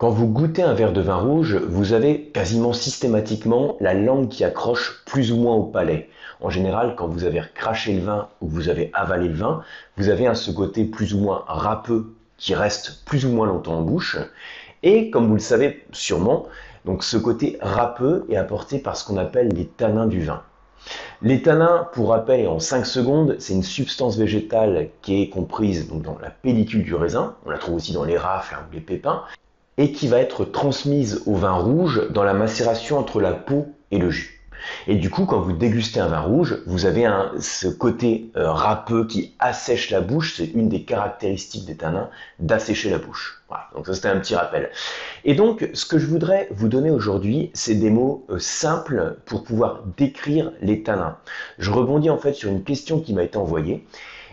Quand vous goûtez un verre de vin rouge, vous avez quasiment systématiquement la langue qui accroche plus ou moins au palais. En général, quand vous avez craché le vin ou vous avez avalé le vin, vous avez un ce côté plus ou moins râpeux qui reste plus ou moins longtemps en bouche. Et comme vous le savez sûrement, donc ce côté râpeux est apporté par ce qu'on appelle les tanins du vin. Les tanins, pour rappel, en 5 secondes, c'est une substance végétale qui est comprise donc, dans la pellicule du raisin, on la trouve aussi dans les rafles ou les pépins, et qui va être transmise au vin rouge dans la macération entre la peau et le jus. Et du coup, quand vous dégustez un vin rouge, vous avez ce côté euh, râpeux qui assèche la bouche. C'est une des caractéristiques des tanins d'assécher la bouche. Voilà, donc ça c'était un petit rappel. Et donc, ce que je voudrais vous donner aujourd'hui, c'est des mots euh, simples pour pouvoir décrire les tanins. Je rebondis en fait sur une question qui m'a été envoyée.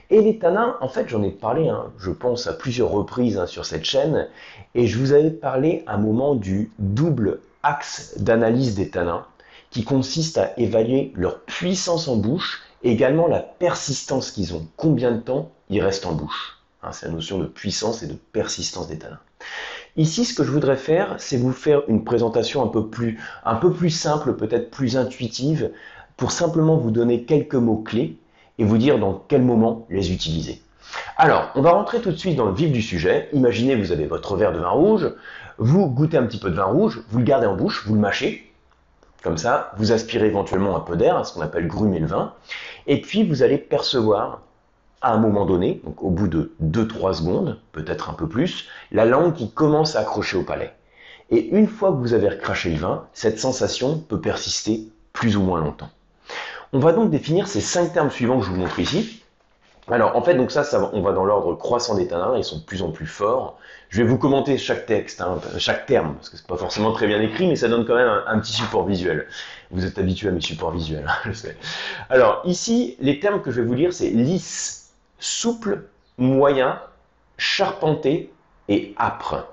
Et les tanins, en fait, j'en ai parlé, hein, je pense, à plusieurs reprises hein, sur cette chaîne, et je vous avais parlé à un moment du double axe d'analyse des tanins qui consiste à évaluer leur puissance en bouche également la persistance qu'ils ont. Combien de temps ils restent en bouche hein, C'est la notion de puissance et de persistance des tanins. Ici, ce que je voudrais faire, c'est vous faire une présentation un peu plus, un peu plus simple, peut-être plus intuitive, pour simplement vous donner quelques mots-clés et vous dire dans quel moment les utiliser. Alors, on va rentrer tout de suite dans le vif du sujet. Imaginez, vous avez votre verre de vin rouge, vous goûtez un petit peu de vin rouge, vous le gardez en bouche, vous le mâchez, comme ça, vous aspirez éventuellement un peu d'air, ce qu'on appelle grumer le vin, et puis vous allez percevoir à un moment donné, donc au bout de 2-3 secondes, peut-être un peu plus, la langue qui commence à accrocher au palais. Et une fois que vous avez recraché le vin, cette sensation peut persister plus ou moins longtemps. On va donc définir ces cinq termes suivants que je vous montre ici. Alors, en fait, donc ça, on va dans l'ordre croissant des tanins, ils sont de plus en plus forts. Je vais vous commenter chaque texte, hein, chaque terme, parce que c'est pas forcément très bien écrit, mais ça donne quand même un, petit support visuel. Vous êtes habitué à mes supports visuels, hein, je sais. Alors, ici, les termes que je vais vous lire, c'est lisse, souple, moyen, charpenté et âpre.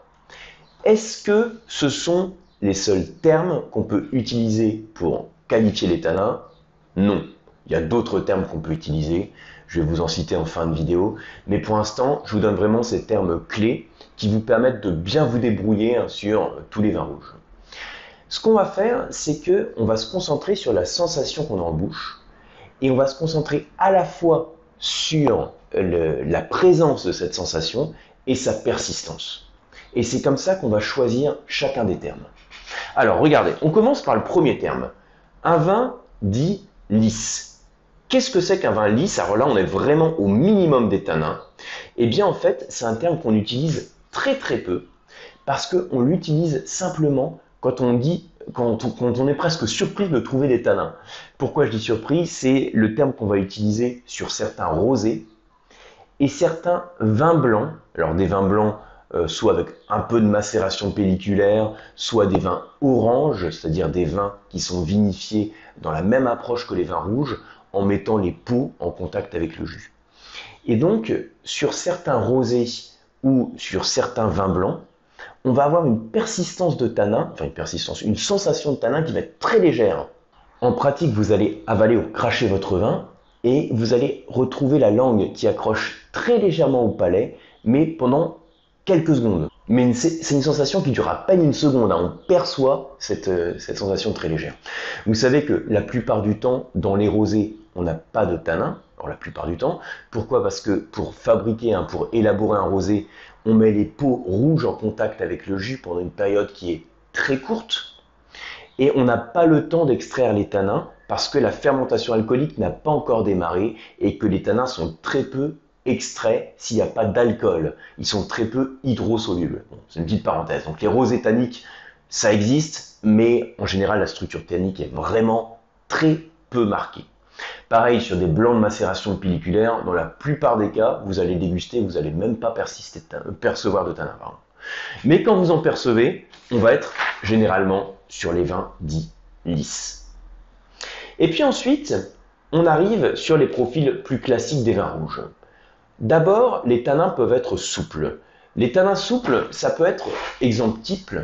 Est-ce que ce sont les seuls termes qu'on peut utiliser pour qualifier les tanins Non. Il y a d'autres termes qu'on peut utiliser. Je vais vous en citer en fin de vidéo. Mais pour l'instant, je vous donne vraiment ces termes clés qui vous permettent de bien vous débrouiller hein, sur tous les vins rouges. Ce qu'on va faire, c'est que on va se concentrer sur la sensation qu'on a en bouche et on va se concentrer à la fois sur la présence de cette sensation et sa persistance. Et c'est comme ça qu'on va choisir chacun des termes. Alors regardez, on commence par le premier terme. Un vin dit lisse. Qu'est-ce que c'est qu'un vin lisse? Alors là, on est vraiment au minimum des tanins. Eh bien, en fait, c'est un terme qu'on utilise très très peu parce qu'on l'utilise simplement quand on dit quand on, est presque surpris de trouver des tanins. Pourquoi je dis surpris? C'est le terme qu'on va utiliser sur certains rosés et certains vins blancs. Alors des vins blancs, euh, soit avec un peu de macération pelliculaire, soit des vins oranges, c'est-à-dire des vins qui sont vinifiés dans la même approche que les vins rouges en mettant les peaux en contact avec le jus. Et donc, sur certains rosés ou sur certains vins blancs, on va avoir une persistance de tanin, enfin une persistance, une sensation de tanin qui va être très légère. En pratique, vous allez avaler ou cracher votre vin et vous allez retrouver la langue qui accroche très légèrement au palais, mais pendant quelques secondes. Mais c'est une sensation qui dure à peine une seconde. Hein. On perçoit cette, euh, cette, sensation très légère. Vous savez que la plupart du temps, dans les rosés, on n'a pas de tanin. Alors la plupart du temps. Pourquoi? Parce que pour fabriquer, pour élaborer un rosé, on met les peaux rouges en contact avec le jus pendant une période qui est très courte. Et on n'a pas le temps d'extraire les tanins parce que la fermentation alcoolique n'a pas encore démarré et que les tanins sont très peu extraits s'il n'y a pas d'alcool. Ils sont très peu hydrosolubles. c'est une petite parenthèse. Donc les rosés tanniques, ça existe, mais en général la structure tannique est vraiment très peu marquée. Pareil sur des blancs de macération pelliculaire, dans la plupart des cas, vous allez déguster, vous n'allez même pas percevoir de tanin. Mais quand vous en percevez, on va être généralement sur les vins dits lisses. Et puis ensuite, on arrive sur les profils plus classiques des vins rouges. D'abord, les tanins peuvent être souples. Les tanins souples, ça peut être, exemple type,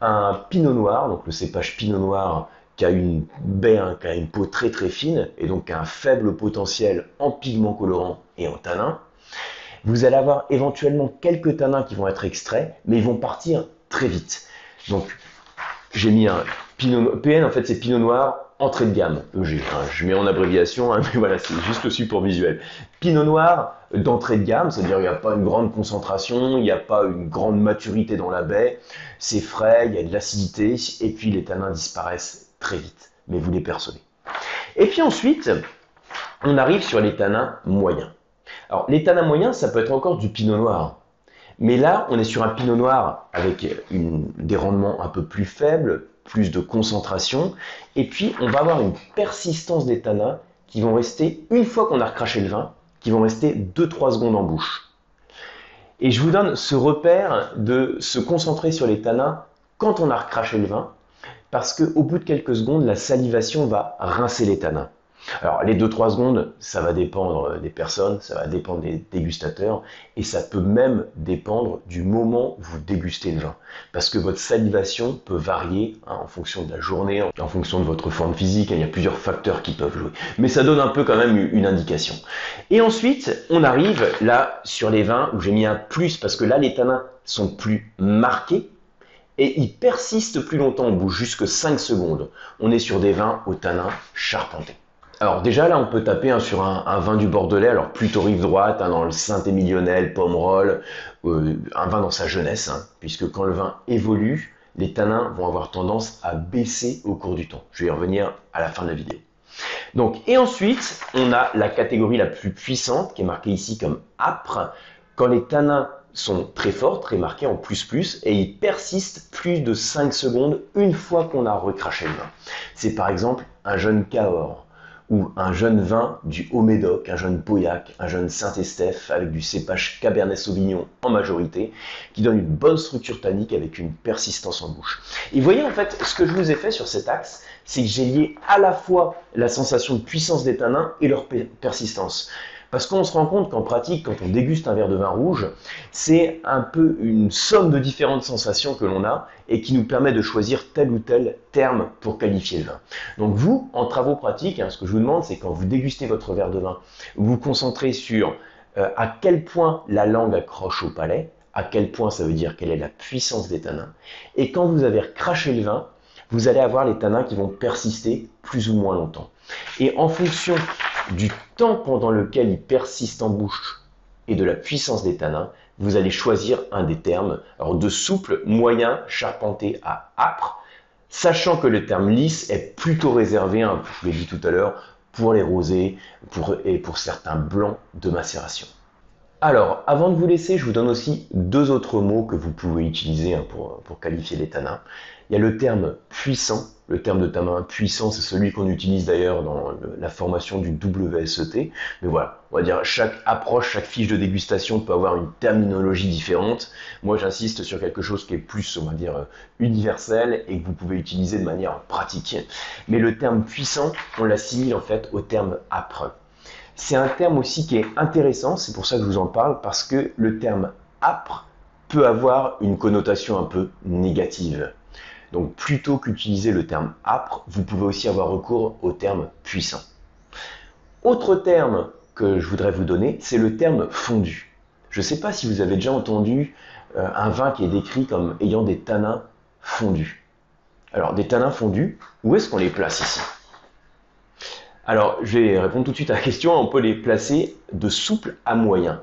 un pinot noir, donc le cépage pinot noir qui a une baie, hein, qui a une peau très très fine et donc un faible potentiel en pigments colorants et en tanins. Vous allez avoir éventuellement quelques tanins qui vont être extraits, mais ils vont partir très vite. Donc, j'ai mis un Pinot PN, en fait, c'est Pinot Noir entrée de gamme. Hein. je mets en abréviation, hein, mais voilà, c'est juste le support visuel. Pinot Noir d'entrée de gamme, c'est-à-dire il n'y a pas une grande concentration, il n'y a pas une grande maturité dans la baie, c'est frais, il y a de l'acidité, et puis les tanins disparaissent très vite, mais vous les percevez. Et puis ensuite, on arrive sur les tanins moyens. Alors, les tanins moyens, ça peut être encore du pinot noir. Mais là, on est sur un pinot noir avec des rendements un peu plus faibles, plus de concentration. Et puis, on va avoir une persistance des tanins qui vont rester, une fois qu'on a recraché le vin, qui vont rester 2-3 secondes en bouche. Et je vous donne ce repère de se concentrer sur les tanins quand on a recraché le vin, parce qu'au bout de quelques secondes, la salivation va rincer les tanins. Alors les 2-3 secondes, ça va dépendre des personnes, ça va dépendre des dégustateurs, et ça peut même dépendre du moment où vous dégustez le vin. Parce que votre salivation peut varier hein, en fonction de la journée, en fonction de votre forme physique, il y a plusieurs facteurs qui peuvent jouer. Mais ça donne un peu quand même une indication. Et ensuite, on arrive là sur les vins où j'ai mis un plus, parce que là les tanins sont plus marqués, et ils persistent plus longtemps, on bouge jusque 5 secondes. On est sur des vins au tanin charpenté. Alors déjà là on peut taper hein, sur un, vin du Bordelais, alors plutôt rive droite, hein, dans le Saint-Émilionnel, Pomerol, euh, un vin dans sa jeunesse, hein, puisque quand le vin évolue, les tanins vont avoir tendance à baisser au cours du temps. Je vais y revenir à la fin de la vidéo. Donc, et ensuite, on a la catégorie la plus puissante, qui est marquée ici comme âpre, quand les tanins sont très forts, très marqués en plus plus, et ils persistent plus de 5 secondes une fois qu'on a recraché le vin. C'est par exemple un jeune Cahors, ou un jeune vin du Haut-Médoc, un jeune Pauillac, un jeune Saint-Estèphe avec du cépage Cabernet Sauvignon en majorité, qui donne une bonne structure tannique avec une persistance en bouche. Et voyez en fait, ce que je vous ai fait sur cet axe, c'est que j'ai lié à la fois la sensation de puissance des tanins et leur persistance. Parce qu'on se rend compte qu'en pratique, quand on déguste un verre de vin rouge, c'est un peu une somme de différentes sensations que l'on a et qui nous permet de choisir tel ou tel terme pour qualifier le vin. Donc vous, en travaux pratiques, hein, ce que je vous demande, c'est quand vous dégustez votre verre de vin, vous vous concentrez sur euh, à quel point la langue accroche au palais, à quel point ça veut dire quelle est la puissance des tanins. Et quand vous avez recraché le vin, vous allez avoir les tanins qui vont persister plus ou moins longtemps. Et en fonction du temps pendant lequel il persiste en bouche et de la puissance des tanins, vous allez choisir un des termes alors de souple, moyen, charpenté à âpre, sachant que le terme lisse est plutôt réservé, hein, je l'ai dit tout à l'heure, pour les rosés et pour certains blancs de macération. Alors, avant de vous laisser, je vous donne aussi deux autres mots que vous pouvez utiliser hein, pour, qualifier les tanins. Il y a le terme puissant. Le terme de tanin puissant, c'est celui qu'on utilise d'ailleurs dans la formation du WSET. Mais voilà, on va dire chaque approche, chaque fiche de dégustation peut avoir une terminologie différente. Moi, j'insiste sur quelque chose qui est plus, on va dire, universel et que vous pouvez utiliser de manière pratique. Mais le terme puissant, on l'assimile en fait au terme âpre. C'est un terme aussi qui est intéressant, c'est pour ça que je vous en parle, parce que le terme âpre peut avoir une connotation un peu négative. Donc plutôt qu'utiliser le terme âpre, vous pouvez aussi avoir recours au terme puissant. Autre terme que je voudrais vous donner, c'est le terme fondu. Je ne sais pas si vous avez déjà entendu euh, un vin qui est décrit comme ayant des tanins fondus. Alors des tanins fondus, où est-ce qu'on les place ici? Alors, je vais répondre tout de suite à la question. On peut les placer de souple à moyen.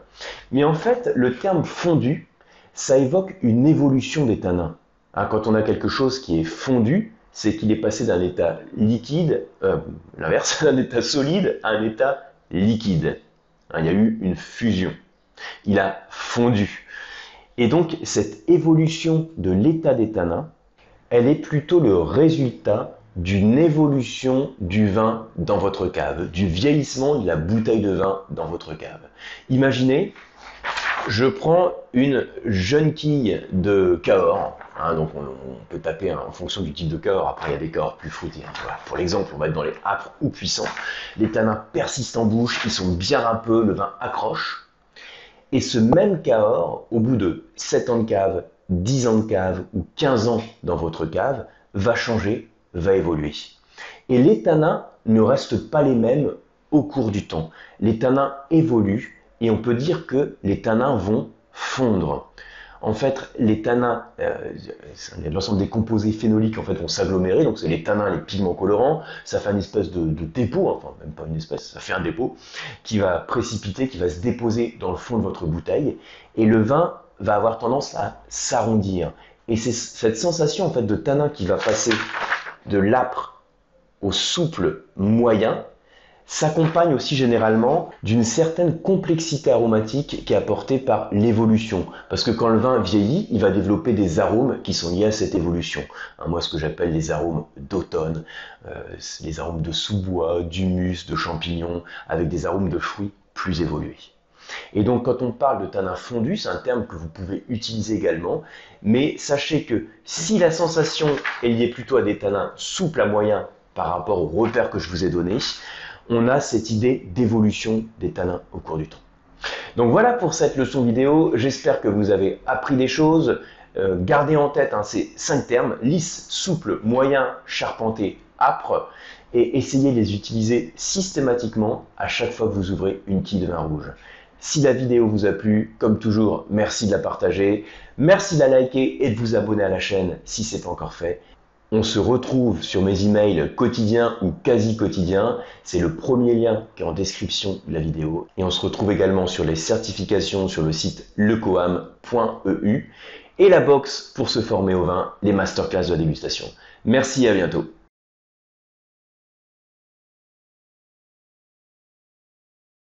Mais en fait, le terme fondu, ça évoque une évolution des tanins. Hein, quand on a quelque chose qui est fondu, c'est qu'il est passé d'un état liquide, euh, l'inverse, d'un état solide à un état liquide. Hein, il y a eu une fusion. Il a fondu. Et donc, cette évolution de l'état des tanins, elle est plutôt le résultat d'une évolution du vin dans votre cave, du vieillissement de la bouteille de vin dans votre cave. Imaginez, je prends une jeune quille de Cahors, hein, donc on, peut taper en fonction du type de Cahors, après il y a des Cahors plus fruités. Hein. Pour l'exemple, on va être dans les âpres ou puissants. Les tanins persistent en bouche, ils sont bien râpeux, le vin accroche. Et ce même Cahors, au bout de 7 ans de cave, 10 ans de cave ou 15 ans dans votre cave, va changer, va évoluer. Et les tanins ne restent pas les mêmes au cours du temps. Les tanins évoluent et on peut dire que les tanins vont fondre. En fait, les tanins, euh, l'ensemble des composés phénoliques en fait vont s'agglomérer, donc c'est les tanins, les pigments colorants, ça fait une espèce de, dépôt, enfin même pas une espèce, ça fait un dépôt qui va précipiter, qui va se déposer dans le fond de votre bouteille, et le vin va avoir tendance à s'arrondir. Et c'est cette sensation en fait de tanin qui va passer de l'âpre au souple moyen s'accompagne aussi généralement d'une certaine complexité aromatique qui est apportée par l'évolution. Parce que quand le vin vieillit, il va développer des arômes qui sont liés à cette évolution. Hein, moi, ce que j'appelle les arômes d'automne, euh, les arômes de sous-bois, d'humus, de champignons, avec des arômes de fruits plus évolués. Et donc quand on parle de tanin fondu, c'est un terme que vous pouvez utiliser également, mais sachez que si la sensation est liée plutôt à des tanins souples à moyens par rapport aux repères que je vous ai donnés, on a cette idée d'évolution des tanins au cours du temps. Donc voilà pour cette leçon vidéo, j'espère que vous avez appris des choses. Euh, gardez en tête hein, ces cinq termes, lisse, souple, moyen, charpenté, âpre, et essayez de les utiliser systématiquement à chaque fois que vous ouvrez une quille de vin rouge. Si la vidéo vous a plu, comme toujours, merci de la partager, merci de la liker et de vous abonner à la chaîne si ce n'est pas encore fait. On se retrouve sur mes emails quotidiens ou quasi quotidiens. C'est le premier lien qui est en description de la vidéo. Et on se retrouve également sur les certifications sur le site lecoam.eu et la box pour se former au vin, les masterclass de la dégustation. Merci et à bientôt.